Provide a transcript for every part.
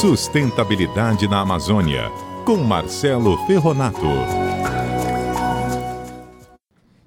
Sustentabilidade na Amazônia, com Marcelo Ferronato.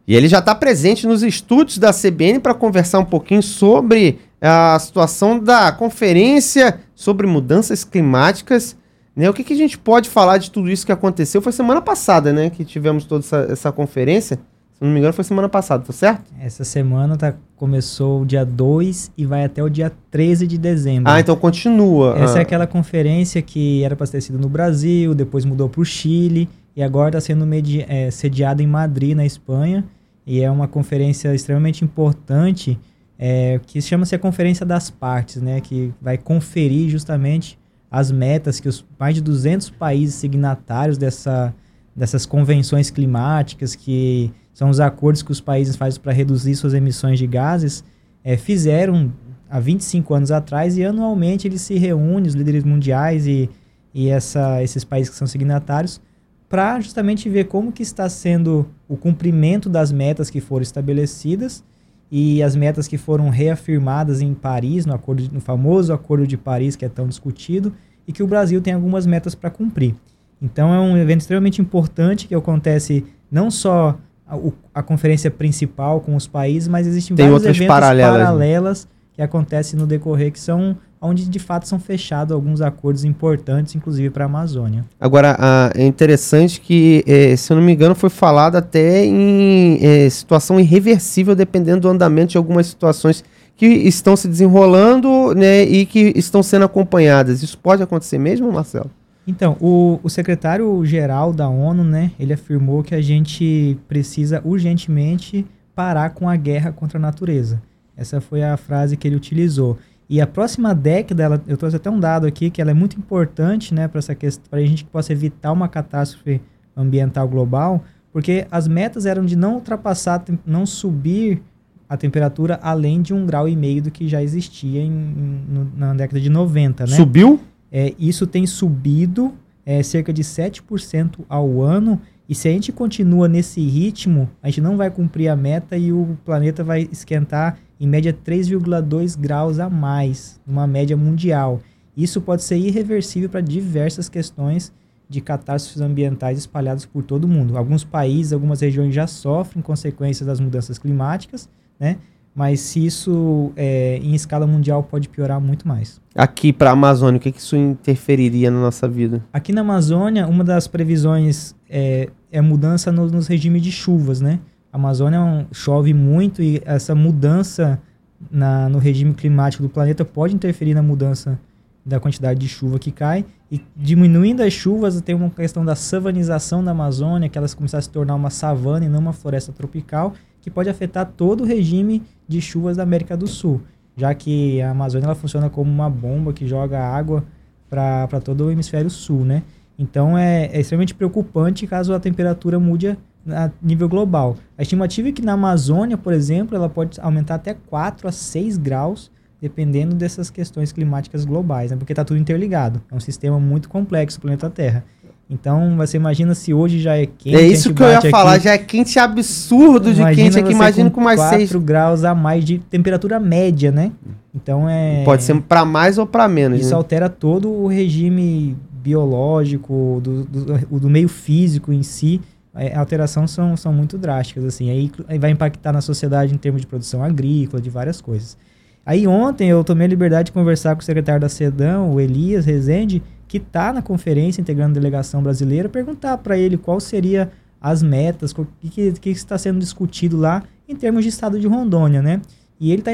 E ele já está presente nos estúdios da CBN para conversar um pouquinho sobre a situação da conferência sobre mudanças climáticas. Né? O que, que a gente pode falar de tudo isso que aconteceu? Foi semana passada, né? Que tivemos toda essa, essa conferência. Se não me engano, foi semana passada, tá certo? Essa semana tá, começou o dia 2 e vai até o dia 13 de dezembro. Ah, então continua. Essa ah. é aquela conferência que era para ter sido no Brasil, depois mudou para o Chile e agora está sendo é, sediada em Madrid, na Espanha e é uma conferência extremamente importante é, que chama-se a Conferência das Partes, né, que vai conferir justamente as metas que os mais de 200 países signatários dessa, dessas convenções climáticas, que são os acordos que os países fazem para reduzir suas emissões de gases, é, fizeram há 25 anos atrás e anualmente eles se reúnem, os líderes mundiais e, e essa, esses países que são signatários, para justamente ver como que está sendo o cumprimento das metas que foram estabelecidas e as metas que foram reafirmadas em Paris, no, acordo, no famoso Acordo de Paris, que é tão discutido, e que o Brasil tem algumas metas para cumprir. Então é um evento extremamente importante que acontece não só a, a conferência principal com os países, mas existem tem vários eventos paralelas, né? paralelas que acontecem no decorrer, que são onde de fato são fechados alguns acordos importantes, inclusive para a Amazônia. Agora, ah, é interessante que, eh, se eu não me engano, foi falado até em eh, situação irreversível, dependendo do andamento de algumas situações que estão se desenrolando né, e que estão sendo acompanhadas. Isso pode acontecer mesmo, Marcelo? Então, o, o secretário-geral da ONU, né, ele afirmou que a gente precisa urgentemente parar com a guerra contra a natureza. Essa foi a frase que ele utilizou. E a próxima década, ela, eu trouxe até um dado aqui que ela é muito importante, né, para essa questão, para a gente que possa evitar uma catástrofe ambiental global, porque as metas eram de não ultrapassar, não subir a temperatura além de um grau e meio do que já existia em, em, na década de 90, né? Subiu? É, isso tem subido é, cerca de 7% ao ano, e se a gente continua nesse ritmo, a gente não vai cumprir a meta e o planeta vai esquentar em média 3,2 graus a mais, uma média mundial. Isso pode ser irreversível para diversas questões de catástrofes ambientais espalhadas por todo o mundo. Alguns países, algumas regiões já sofrem consequências das mudanças climáticas, né? Mas se isso é, em escala mundial pode piorar muito mais. Aqui para a Amazônia, o que, que isso interferiria na nossa vida? Aqui na Amazônia, uma das previsões é, é mudança no, nos regimes de chuvas, né? A Amazônia é chove muito e essa mudança na, no regime climático do planeta pode interferir na mudança da quantidade de chuva que cai. E diminuindo as chuvas, tem uma questão da savanização da Amazônia, que elas começam a se tornar uma savana e não uma floresta tropical, que pode afetar todo o regime de chuvas da América do Sul, já que a Amazônia ela funciona como uma bomba que joga água para todo o hemisfério sul, né? Então é, é extremamente preocupante caso a temperatura mude a nível global. A estimativa é que na Amazônia, por exemplo, ela pode aumentar até 4 a 6 graus, dependendo dessas questões climáticas globais, né? porque está tudo interligado. É um sistema muito complexo o planeta Terra. Então, você imagina se hoje já é quente. É isso que eu ia falar, já é quente absurdo de quente aqui. Imagina com, com mais 4 6 graus a mais de temperatura média, né? Então é. Pode ser para mais ou para menos. Isso né? altera todo o regime biológico, do, do, do meio físico em si é, a alteração são, são muito drásticas, assim. Aí, aí, vai impactar na sociedade em termos de produção agrícola, de várias coisas. Aí ontem eu tomei a liberdade de conversar com o secretário da SEDAM, o Elias Rezende, que está na conferência integrando a delegação brasileira, perguntar para ele qual seria as metas, o que, que, está sendo discutido lá em termos de estado de Rondônia, né? E ele está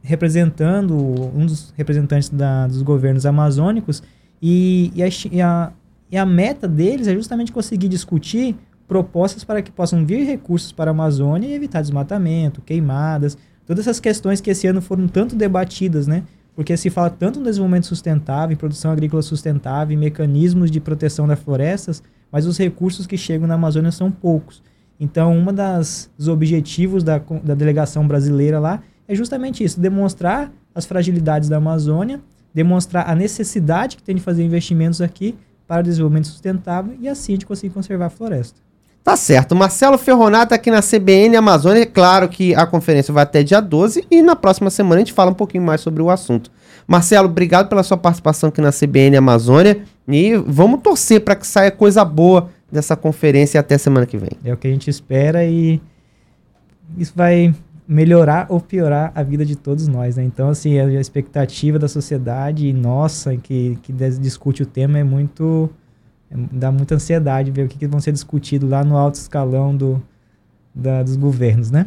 representando um dos representantes da, dos governos amazônicos e, a, e, a, e a meta deles é justamente conseguir discutir propostas para que possam vir recursos para a Amazônia e evitar desmatamento, queimadas, todas essas questões que esse ano foram tanto debatidas, né? Porque se fala tanto no desenvolvimento sustentável, em produção agrícola sustentável, em mecanismos de proteção das florestas, mas os recursos que chegam na Amazônia são poucos. Então, um dos objetivos da, da delegação brasileira lá é justamente isso: demonstrar as fragilidades da Amazônia, demonstrar a necessidade que tem de fazer investimentos aqui para o desenvolvimento sustentável e assim gente conseguir conservar a floresta. Tá certo. Marcelo Ferronato aqui na CBN Amazônia. É claro que a conferência vai até dia 12 e na próxima semana a gente fala um pouquinho mais sobre o assunto. Marcelo, obrigado pela sua participação aqui na CBN Amazônia e vamos torcer para que saia coisa boa dessa conferência até semana que vem. É o que a gente espera e isso vai melhorar ou piorar a vida de todos nós, né? Então, assim, a expectativa da sociedade nossa que, que discute o tema é muito... É, dá muita ansiedade ver o que, que vão ser discutido lá no alto escalão do, da, dos governos, né?